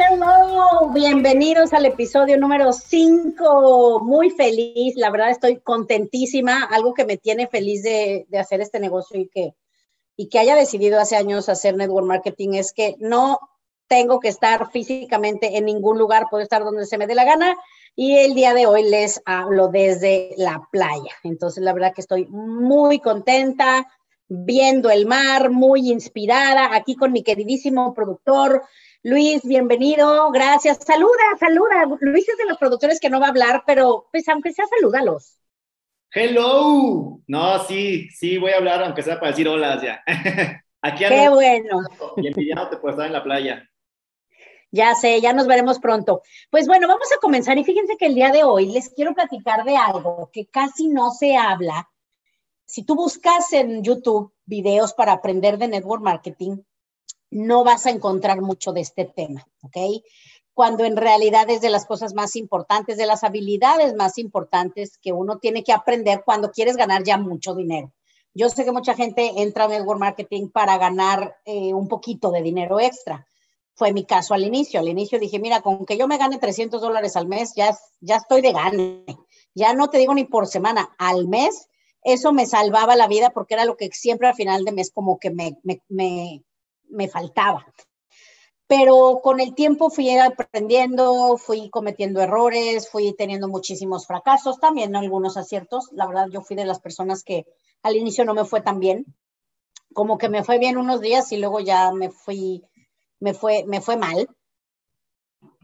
Hello, bienvenidos al episodio número 5. Muy feliz, la verdad estoy contentísima, algo que me tiene feliz de, de, hacer este negocio y que, y que haya decidido hace años hacer network marketing es que no tengo que estar físicamente en ningún lugar, puedo estar donde se me dé la gana y el día de hoy les hablo desde la playa. Entonces, la verdad que estoy muy contenta, viendo el mar, muy inspirada, aquí con mi queridísimo productor Luis, bienvenido, gracias. Saluda, saluda. Luis es de los productores que no va a hablar, pero pues aunque sea, salúdalos. Hello. No, sí, sí, voy a hablar, aunque sea para decir hola ya. Aquí Qué bueno. Y envidiándote por estar en la playa. Ya sé, ya nos veremos pronto. Pues bueno, vamos a comenzar y fíjense que el día de hoy les quiero platicar de algo que casi no se habla. Si tú buscas en YouTube videos para aprender de network marketing, no vas a encontrar mucho de este tema, ¿ok? Cuando en realidad es de las cosas más importantes, de las habilidades más importantes que uno tiene que aprender cuando quieres ganar ya mucho dinero. Yo sé que mucha gente entra a network marketing para ganar eh, un poquito de dinero extra. Fue mi caso al inicio. Al inicio dije, mira, con que yo me gane 300 dólares al mes, ya, ya estoy de gane. Ya no te digo ni por semana, al mes, eso me salvaba la vida porque era lo que siempre al final de mes como que me, me, me me faltaba. Pero con el tiempo fui aprendiendo, fui cometiendo errores, fui teniendo muchísimos fracasos, también algunos aciertos. La verdad, yo fui de las personas que al inicio no me fue tan bien, como que me fue bien unos días y luego ya me fui, me fue, me fue mal.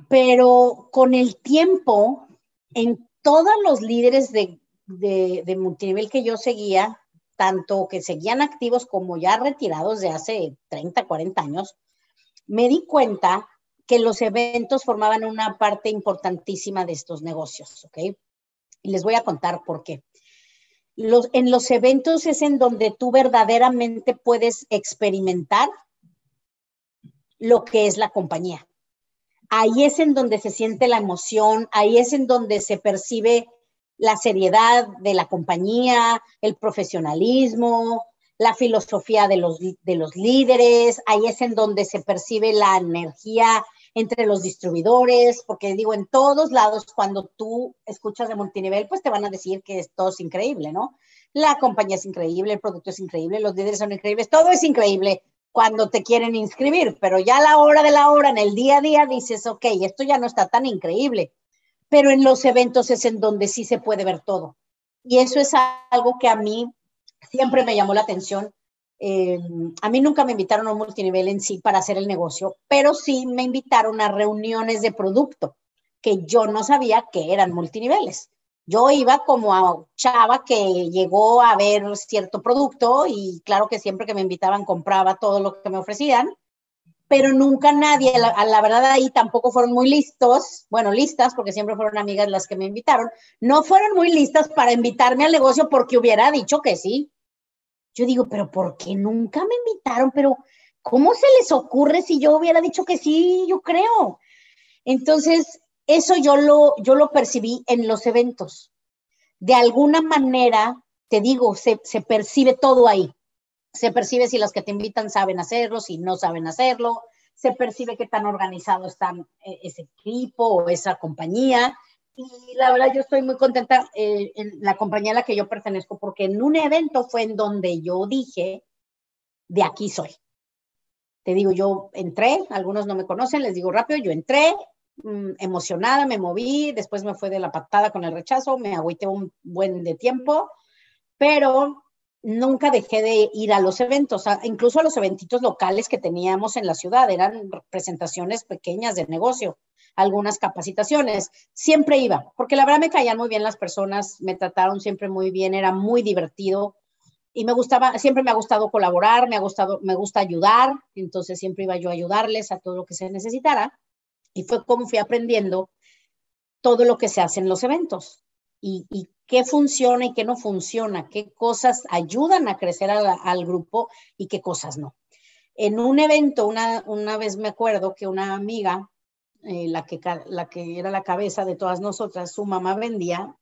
Pero con el tiempo, en todos los líderes de, de, de multinivel que yo seguía, tanto que seguían activos como ya retirados de hace 30, 40 años, me di cuenta que los eventos formaban una parte importantísima de estos negocios, ¿ok? Y les voy a contar por qué. Los, en los eventos es en donde tú verdaderamente puedes experimentar lo que es la compañía. Ahí es en donde se siente la emoción, ahí es en donde se percibe la seriedad de la compañía, el profesionalismo, la filosofía de los, de los líderes, ahí es en donde se percibe la energía entre los distribuidores, porque digo, en todos lados, cuando tú escuchas de multinivel, pues te van a decir que esto es increíble, ¿no? La compañía es increíble, el producto es increíble, los líderes son increíbles, todo es increíble cuando te quieren inscribir, pero ya a la hora de la hora, en el día a día, dices, ok, esto ya no está tan increíble pero en los eventos es en donde sí se puede ver todo. Y eso es algo que a mí siempre me llamó la atención. Eh, a mí nunca me invitaron a un multinivel en sí para hacer el negocio, pero sí me invitaron a reuniones de producto que yo no sabía que eran multiniveles. Yo iba como a chava que llegó a ver cierto producto y claro que siempre que me invitaban compraba todo lo que me ofrecían pero nunca nadie, la, la, verdad ahí tampoco fueron muy listos, bueno, listas, porque siempre fueron amigas las que me invitaron, no fueron muy listas para invitarme al negocio porque hubiera dicho que sí. Yo digo, pero ¿por qué nunca me invitaron? Pero ¿cómo se les ocurre si yo hubiera dicho que sí? Yo creo. Entonces, eso yo lo, yo lo percibí en los eventos. De alguna manera, te digo, se, se percibe todo ahí se percibe si los que te invitan saben hacerlo, si no saben hacerlo, se percibe qué tan organizado está eh, ese equipo o esa compañía. Y la verdad yo estoy muy contenta eh, en la compañía a la que yo pertenezco porque en un evento fue en donde yo dije, de aquí soy. Te digo, yo entré, algunos no me conocen, les digo rápido, yo entré mm, emocionada, me moví, después me fue de la patada con el rechazo, me agüité un buen de tiempo, pero nunca dejé de ir a los eventos, incluso a los eventitos locales que teníamos en la ciudad, eran presentaciones pequeñas de negocio, algunas capacitaciones, siempre iba, porque la verdad me caían muy bien las personas, me trataron siempre muy bien, era muy divertido y me gustaba, siempre me ha gustado colaborar, me ha gustado, me gusta ayudar, entonces siempre iba yo a ayudarles a todo lo que se necesitara y fue como fui aprendiendo todo lo que se hace en los eventos y, y qué funciona y qué no funciona, qué cosas ayudan a crecer al grupo y qué cosas no. En un evento, una, una vez me acuerdo que una amiga, eh, la, que, la que era la cabeza de todas nosotras, su mamá vendía,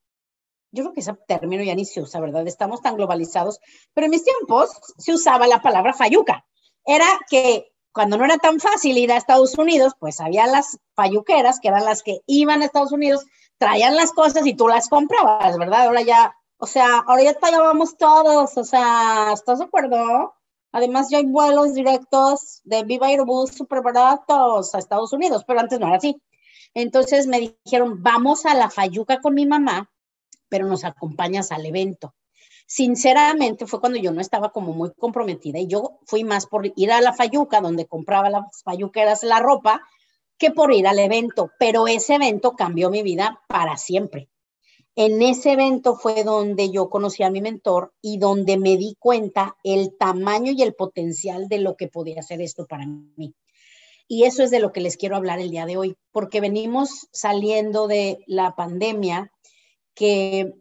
yo creo que ese término ya ni se usa, ¿verdad? Estamos tan globalizados, pero en mis tiempos se usaba la palabra fayuca. Era que cuando no era tan fácil ir a Estados Unidos, pues había las fayuqueras, que eran las que iban a Estados Unidos traían las cosas y tú las comprabas, ¿verdad? Ahora ya, o sea, ahora ya te llevamos todos, o sea, ¿estás de acuerdo? Además, ya hay vuelos directos de Viva Aerobús súper baratos a Estados Unidos, pero antes no era así. Entonces me dijeron, vamos a la Fayuca con mi mamá, pero nos acompañas al evento. Sinceramente, fue cuando yo no estaba como muy comprometida y yo fui más por ir a la Fayuca, donde compraba las Fayuqueras la ropa, que por ir al evento, pero ese evento cambió mi vida para siempre. En ese evento fue donde yo conocí a mi mentor y donde me di cuenta el tamaño y el potencial de lo que podía hacer esto para mí. Y eso es de lo que les quiero hablar el día de hoy, porque venimos saliendo de la pandemia que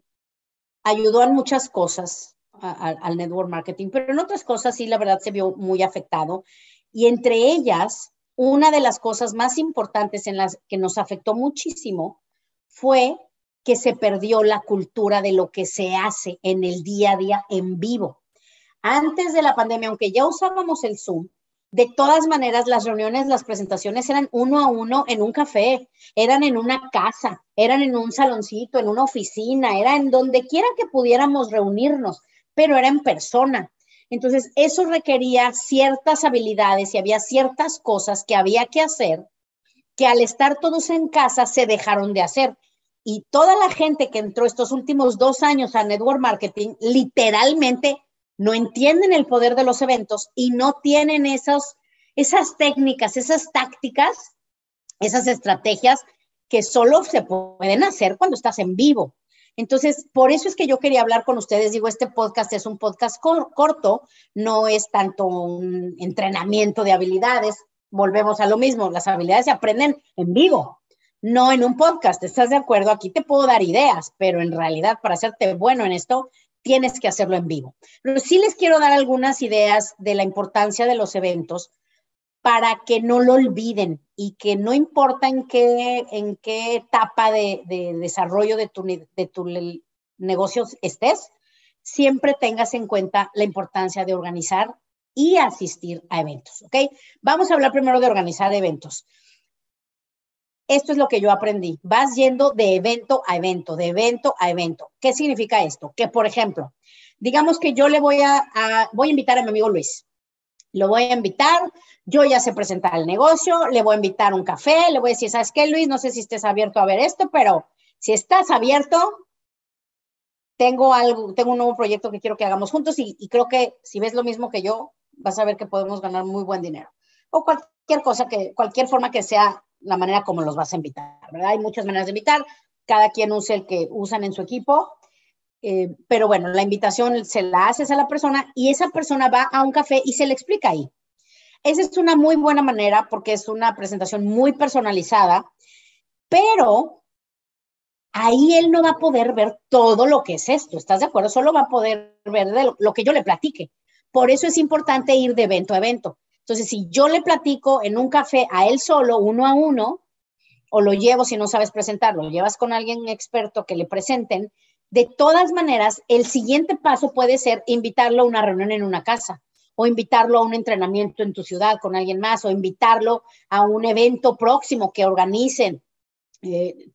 ayudó en muchas cosas al network marketing, pero en otras cosas sí, la verdad se vio muy afectado. Y entre ellas, una de las cosas más importantes en las que nos afectó muchísimo fue que se perdió la cultura de lo que se hace en el día a día en vivo. Antes de la pandemia, aunque ya usábamos el Zoom, de todas maneras las reuniones, las presentaciones eran uno a uno en un café, eran en una casa, eran en un saloncito, en una oficina, era en donde quiera que pudiéramos reunirnos, pero era en persona. Entonces, eso requería ciertas habilidades y había ciertas cosas que había que hacer que al estar todos en casa se dejaron de hacer. Y toda la gente que entró estos últimos dos años a Network Marketing literalmente no entienden el poder de los eventos y no tienen esas técnicas, esas tácticas, esas estrategias que solo se pueden hacer cuando estás en vivo. Entonces, por eso es que yo quería hablar con ustedes. Digo, este podcast es un podcast corto, no es tanto un entrenamiento de habilidades. Volvemos a lo mismo, las habilidades se aprenden en vivo, no en un podcast. ¿Estás de acuerdo? Aquí te puedo dar ideas, pero en realidad para hacerte bueno en esto, tienes que hacerlo en vivo. Pero sí les quiero dar algunas ideas de la importancia de los eventos para que no lo olviden y que no importa en qué, en qué etapa de, desarrollo de tu, de tu negocio estés, siempre tengas en cuenta la importancia de organizar y asistir a eventos. Vamos a hablar primero de organizar eventos. Esto es lo que yo aprendí. Vas yendo de evento a evento, de evento a evento. ¿Qué significa esto? Que, por ejemplo, digamos que yo le voy a voy a invitar a mi amigo Luis lo voy a invitar, yo ya sé presentar el negocio, le voy a invitar un café, le voy a decir, ¿sabes qué, Luis? No sé si estés abierto a ver esto, pero si estás abierto, tengo algo, tengo un nuevo proyecto que quiero que hagamos juntos y, creo que si ves lo mismo que yo, vas a ver que podemos ganar muy buen dinero. O cualquier cosa que, cualquier forma que sea la manera como los vas a invitar, ¿verdad? Hay muchas maneras de invitar, cada quien usa el que usan en su equipo eh, pero bueno, la invitación se la haces a la persona y esa persona va a un café y se le explica ahí. Esa es una muy buena manera porque es una presentación muy personalizada, pero ahí él no va a poder ver todo lo que es esto, ¿estás de acuerdo? Solo va a poder ver lo, lo que yo le platique. Por eso es importante ir de evento a evento. Entonces, si yo le platico en un café a él solo, uno a uno, o lo llevo si no sabes presentarlo, lo llevas con alguien experto que le presenten, de todas maneras, el siguiente paso puede ser invitarlo a una reunión en una casa o invitarlo a un entrenamiento en tu ciudad con alguien más o invitarlo a un evento próximo que organicen eh,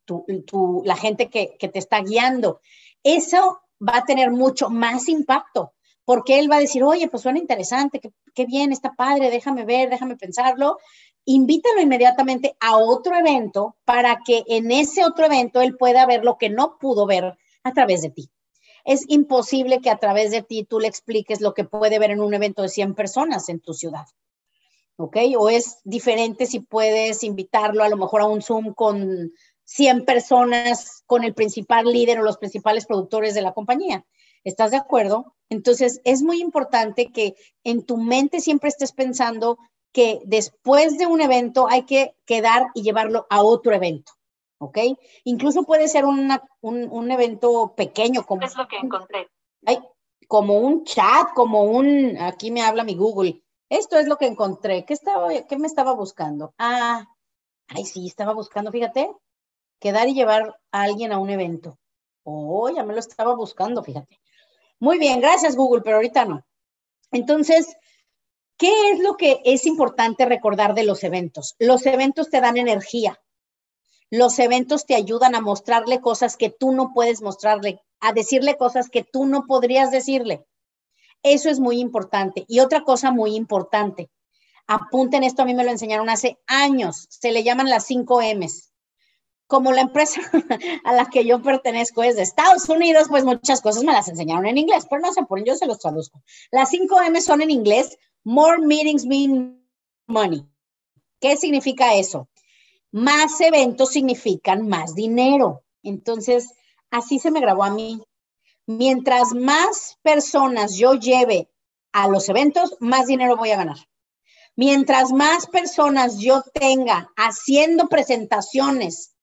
la gente que, te está guiando. Eso va a tener mucho más impacto porque él va a decir, oye, pues suena interesante, qué, qué bien, está padre, déjame ver, déjame pensarlo. Invítalo inmediatamente a otro evento para que en ese otro evento él pueda ver lo que no pudo ver a través de ti. es imposible que a través de ti tú le expliques lo que puede ver en un evento de 100 personas en tu ciudad. ¿Ok? O es diferente si puedes invitarlo a lo mejor a un Zoom con 100 personas, con el principal líder o los principales productores de la compañía. ¿Estás de acuerdo? Entonces, es muy importante que en tu mente siempre estés pensando que después de un evento hay que quedar y llevarlo a otro evento. ¿Ok? Incluso puede ser un, un, evento pequeño como... Es lo que encontré. como un chat, como un... Aquí me habla mi Google. Esto es lo que encontré. ¿Qué, estaba, qué me estaba buscando? Ah, ay, sí, estaba buscando, fíjate, quedar y llevar a alguien a un evento. Oh, ya me lo estaba buscando, fíjate. Muy bien, gracias Google, pero ahorita no. Entonces, ¿qué es lo que es importante recordar de los eventos? Los eventos te dan energía. Los eventos te ayudan a mostrarle cosas que tú no puedes mostrarle, a decirle cosas que tú no podrías decirle. Eso es muy importante. Y otra cosa muy importante, apunten esto, a mí me lo enseñaron hace años, se le llaman las 5 M's. Como la empresa a la que yo pertenezco es de Estados Unidos, pues muchas cosas me las enseñaron en inglés, pero no se ponen, yo se los traduzco. Las 5 M son en inglés, more meetings mean money. ¿Qué significa eso? Más eventos significan más dinero. Entonces, así se me grabó a mí. Mientras más personas yo lleve a los eventos, más dinero voy a ganar. Mientras más personas yo tenga haciendo presentaciones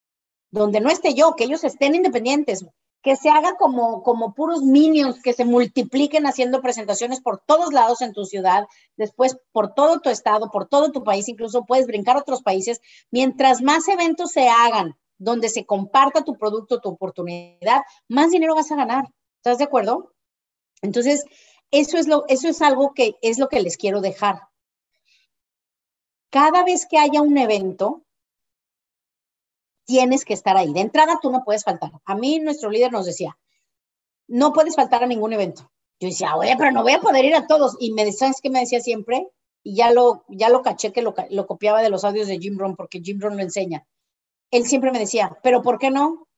donde no esté yo, que ellos estén independientes, que se haga como, como puros minions, que se multipliquen haciendo presentaciones por todos lados en tu ciudad, después por todo tu estado, por todo tu país, incluso puedes brincar a otros países. Mientras más eventos se hagan donde se comparta tu producto, tu oportunidad, más dinero vas a ganar. ¿Estás de acuerdo? Entonces, eso es, lo, eso es algo que es lo que les quiero dejar. Cada vez que haya un evento, tienes que estar ahí. De entrada, tú no puedes faltar. A mí, nuestro líder nos decía, no puedes faltar a ningún evento. Yo decía, oye, pero no voy a poder ir a todos. Y me ¿sabes qué me decía siempre? Y ya lo, ya lo caché que lo, lo copiaba de los audios de Jim Rohn, porque Jim Rohn lo enseña. Él siempre me decía, pero ¿por qué no?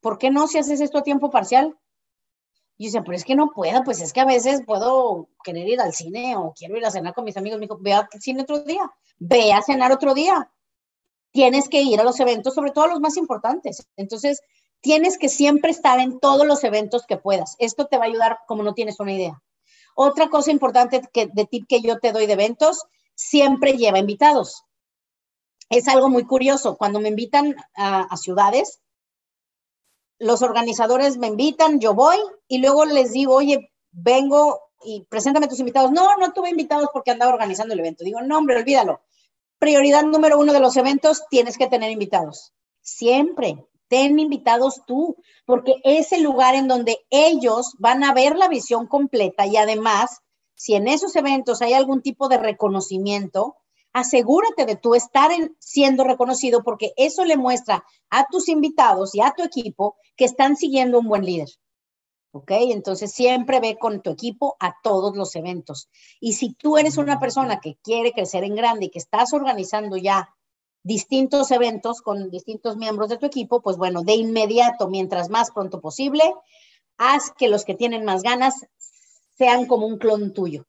¿Por qué no si haces esto a tiempo parcial? Y yo decía, pero es que no puedo, pues es que a veces puedo querer ir al cine o quiero ir a cenar con mis amigos. Me dijo, ve al cine otro día, ve a cenar otro día tienes que ir a los eventos, sobre todo los más importantes. Entonces, tienes que siempre estar en todos los eventos que puedas. Esto te va a ayudar como no tienes una idea. Otra cosa importante que, de tip que yo te doy de eventos, siempre lleva invitados. Es algo muy curioso. Cuando me invitan a, a ciudades, los organizadores me invitan, yo voy y luego les digo, oye, vengo y preséntame tus invitados. No, no tuve invitados porque andaba organizando el evento. Digo, no, hombre, olvídalo prioridad número uno de los eventos, tienes que tener invitados. Siempre, ten invitados tú, porque es el lugar en donde ellos van a ver la visión completa y además, si en esos eventos hay algún tipo de reconocimiento, asegúrate de tú estar siendo reconocido porque eso le muestra a tus invitados y a tu equipo que están siguiendo un buen líder. ¿Ok? Entonces siempre ve con tu equipo a todos los eventos. Y si tú eres una persona que quiere crecer en grande y que estás organizando ya distintos eventos con distintos miembros de tu equipo, pues bueno, de inmediato, mientras más pronto posible, haz que los que tienen más ganas sean como un clon tuyo,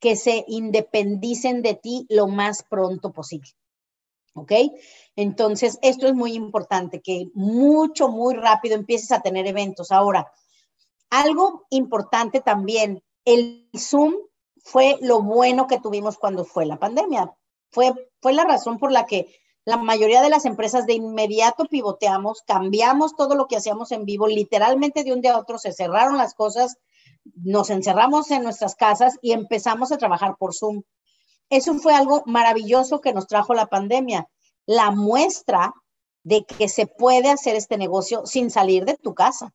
que se independicen de ti lo más pronto posible. ¿Ok? Entonces, esto es muy importante, que mucho, muy rápido empieces a tener eventos. Ahora, algo importante también, el Zoom fue lo bueno que tuvimos cuando fue la pandemia. Fue, fue la razón por la que la mayoría de las empresas de inmediato pivoteamos, cambiamos todo lo que hacíamos en vivo, literalmente de un día a otro se cerraron las cosas, nos encerramos en nuestras casas y empezamos a trabajar por Zoom. Eso fue algo maravilloso que nos trajo la pandemia, la muestra de que se puede hacer este negocio sin salir de tu casa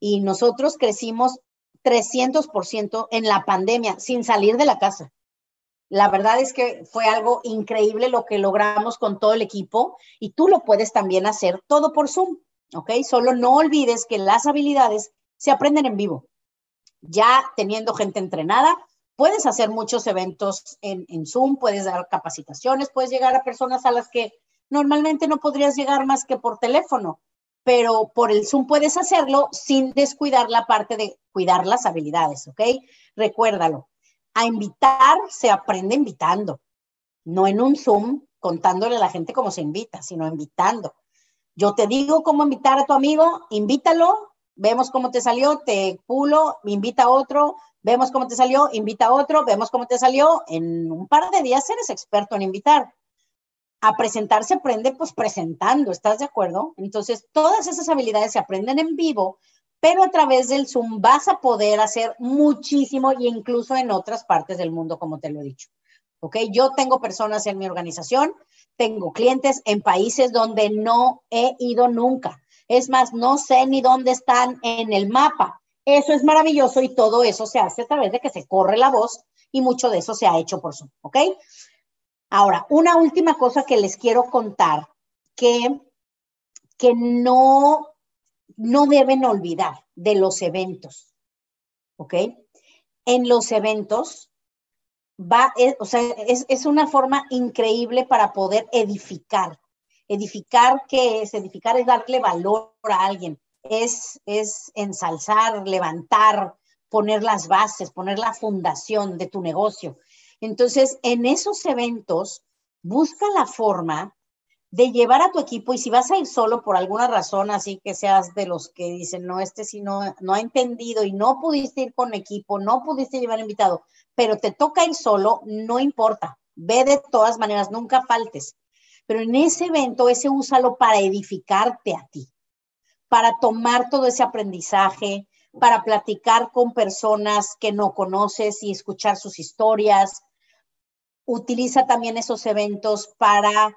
y nosotros crecimos 300% en la pandemia sin salir de la casa. La verdad es que fue algo increíble lo que logramos con todo el equipo y tú lo puedes también hacer todo por Zoom, ¿ok? Solo no olvides que las habilidades se aprenden en vivo. Ya teniendo gente entrenada, puedes hacer muchos eventos en, en Zoom, puedes dar capacitaciones, puedes llegar a personas a las que normalmente no podrías llegar más que por teléfono pero por el Zoom puedes hacerlo sin descuidar la parte de cuidar las habilidades, ¿ok? Recuérdalo. A invitar se aprende invitando, no en un Zoom contándole a la gente cómo se invita, sino invitando. Yo te digo cómo invitar a tu amigo, invítalo, vemos cómo te salió, te pulo, invita a otro, vemos cómo te salió, invita a otro, vemos cómo te salió. En un par de días eres experto en invitar a presentar se aprende pues presentando, ¿estás de acuerdo? Entonces, todas esas habilidades se aprenden en vivo, pero a través del Zoom vas a poder hacer muchísimo y incluso en otras partes del mundo, como te lo he dicho. ¿Ok? Yo tengo personas en mi organización, tengo clientes en países donde no he ido nunca. Es más, no sé ni dónde están en el mapa. Eso es maravilloso y todo eso se hace a través de que se corre la voz y mucho de eso se ha hecho por Zoom, ¿ok? Ahora, una última cosa que les quiero contar que, que no, no deben olvidar de los eventos, ¿ok? En los eventos va, es, o sea, es, es una forma increíble para poder edificar. Edificar, ¿qué es? Edificar es darle valor a alguien, es, es ensalzar, levantar, poner las bases, poner la fundación de tu negocio. Entonces, en esos eventos, busca la forma de llevar a tu equipo y si vas a ir solo por alguna razón, así que seas de los que dicen, no, este sí no, no ha entendido y no pudiste ir con equipo, no pudiste llevar invitado, pero te toca ir solo, no importa, ve de todas maneras, nunca faltes. Pero en ese evento, ese úsalo para edificarte a ti, para tomar todo ese aprendizaje, para platicar con personas que no conoces y escuchar sus historias, utiliza también esos eventos para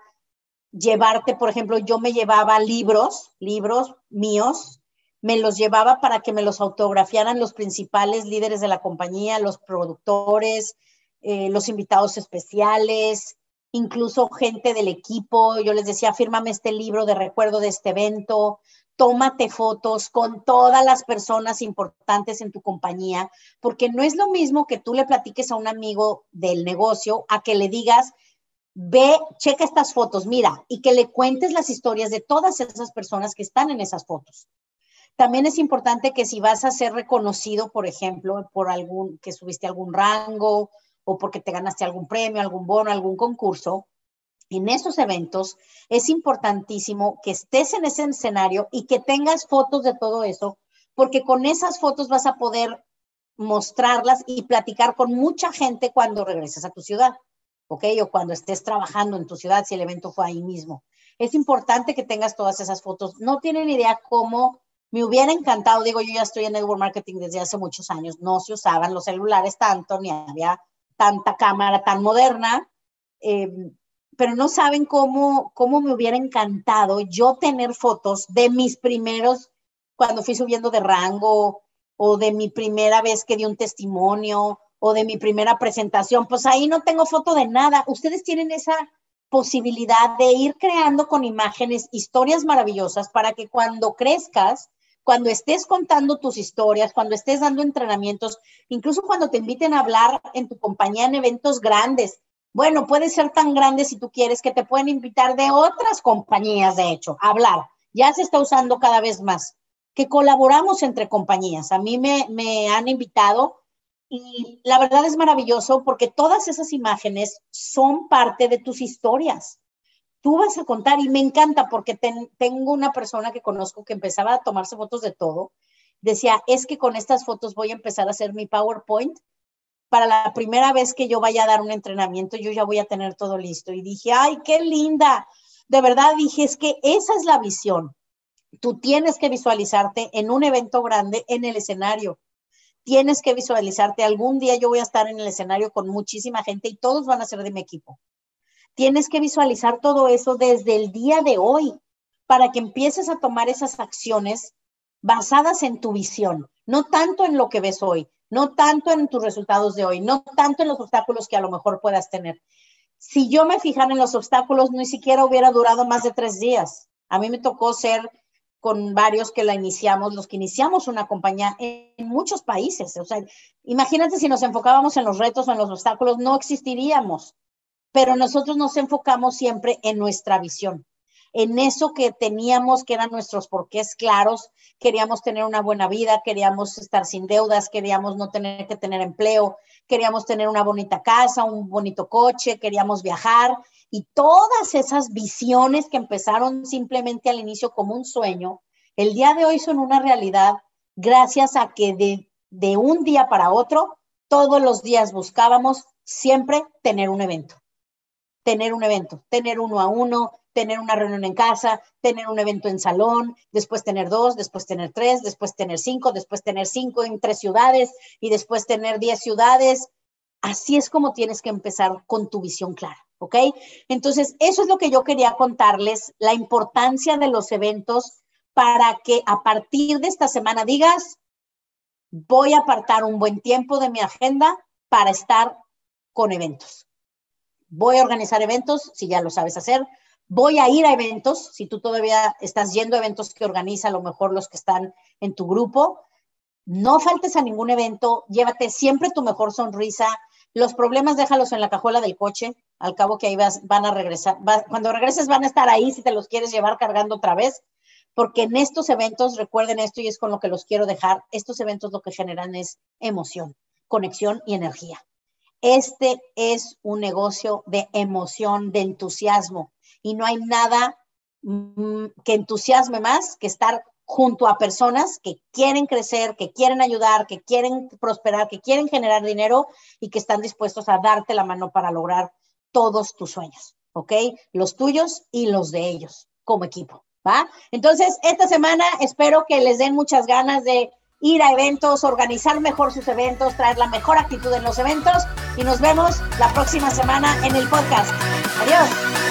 llevarte, por ejemplo, yo me llevaba libros, libros míos, me los llevaba para que me los autografiaran los principales líderes de la compañía, los productores, eh, los invitados especiales, incluso gente del equipo. Yo les decía, fírmame este libro de recuerdo de este evento tómate fotos con todas las personas importantes en tu compañía, porque no es lo mismo que tú le platiques a un amigo del negocio a que le digas, ve, checa estas fotos, mira, y que le cuentes las historias de todas esas personas que están en esas fotos. También es importante que si vas a ser reconocido, por ejemplo, por algún, que subiste algún rango o porque te ganaste algún premio, algún bono, algún concurso, en esos eventos es importantísimo que estés en ese escenario y que tengas fotos de todo eso, porque con esas fotos vas a poder mostrarlas y platicar con mucha gente cuando regreses a tu ciudad, ¿ok? O cuando estés trabajando en tu ciudad, si el evento fue ahí mismo. Es importante que tengas todas esas fotos. No tienen idea cómo me hubiera encantado, digo, yo ya estoy en network marketing desde hace muchos años, no se usaban los celulares tanto, ni había tanta cámara tan moderna. Eh, pero no saben cómo, cómo me hubiera encantado yo tener fotos de mis primeros, cuando fui subiendo de rango, o de mi primera vez que di un testimonio, o de mi primera presentación. Pues ahí no tengo foto de nada. Ustedes tienen esa posibilidad de ir creando con imágenes historias maravillosas para que cuando crezcas, cuando estés contando tus historias, cuando estés dando entrenamientos, incluso cuando te inviten a hablar en tu compañía en eventos grandes, bueno, puede ser tan grande si tú quieres que te pueden invitar de otras compañías, de hecho, a hablar. Ya se está usando cada vez más, que colaboramos entre compañías. A mí me, me han invitado y la verdad es maravilloso porque todas esas imágenes son parte de tus historias. Tú vas a contar y me encanta porque tengo una persona que conozco que empezaba a tomarse fotos de todo. Decía, es que con estas fotos voy a empezar a hacer mi PowerPoint para la primera vez que yo vaya a dar un entrenamiento, yo ya voy a tener todo listo. Y dije, ay, qué linda. De verdad dije, es que esa es la visión. Tú tienes que visualizarte en un evento grande en el escenario. Tienes que visualizarte. Algún día yo voy a estar en el escenario con muchísima gente y todos van a ser de mi equipo. Tienes que visualizar todo eso desde el día de hoy para que empieces a tomar esas acciones basadas en tu visión, no tanto en lo que ves hoy, no tanto en tus resultados de hoy, no tanto en los obstáculos que a lo mejor puedas tener. Si yo me fijara en los obstáculos, ni siquiera hubiera durado más de tres días. A mí me tocó ser con varios que la iniciamos, los que iniciamos una compañía en muchos países. O sea, imagínate si nos enfocábamos en los retos o en los obstáculos, no existiríamos. Pero nosotros nos enfocamos siempre en nuestra visión. En eso que teníamos, que eran nuestros porqués claros. Queríamos tener una buena vida, queríamos estar sin deudas, queríamos no tener que tener empleo, queríamos tener una bonita casa, un bonito coche, queríamos viajar. Y todas esas visiones que empezaron simplemente al inicio como un sueño, el día de hoy son una realidad gracias a que de, de un día para otro, todos los días buscábamos siempre tener un evento tener un evento, tener uno a uno, tener una reunión en casa, tener un evento en salón, después tener dos, después tener tres, después tener cinco, después tener cinco en tres ciudades y después tener diez ciudades. Así es como tienes que empezar con tu visión clara, ¿ok? Entonces, eso es lo que yo quería contarles, la importancia de los eventos para que a partir de esta semana digas, voy a apartar un buen tiempo de mi agenda para estar con eventos. Voy a organizar eventos, si ya lo sabes hacer, voy a ir a eventos, si tú todavía estás yendo a eventos que organiza, a lo mejor los que están en tu grupo, no faltes a ningún evento, llévate siempre tu mejor sonrisa, los problemas déjalos en la cajuela del coche, al cabo que ahí vas, van a regresar, cuando regreses van a estar ahí si te los quieres llevar cargando otra vez, porque en estos eventos, recuerden esto y es con lo que los quiero dejar, estos eventos lo que generan es emoción, conexión y energía. Este es un negocio de emoción, de entusiasmo y no hay nada mm, que entusiasme más que estar junto a personas que quieren crecer, que quieren ayudar, que quieren prosperar, que quieren generar dinero y que están dispuestos a darte la mano para lograr todos tus sueños, ¿ok? Los tuyos y los de ellos como equipo, ¿va? Entonces, esta semana espero que les den muchas ganas de ir a eventos, organizar mejor sus eventos, traer la mejor actitud en los eventos y nos vemos la próxima semana en el podcast. Adiós.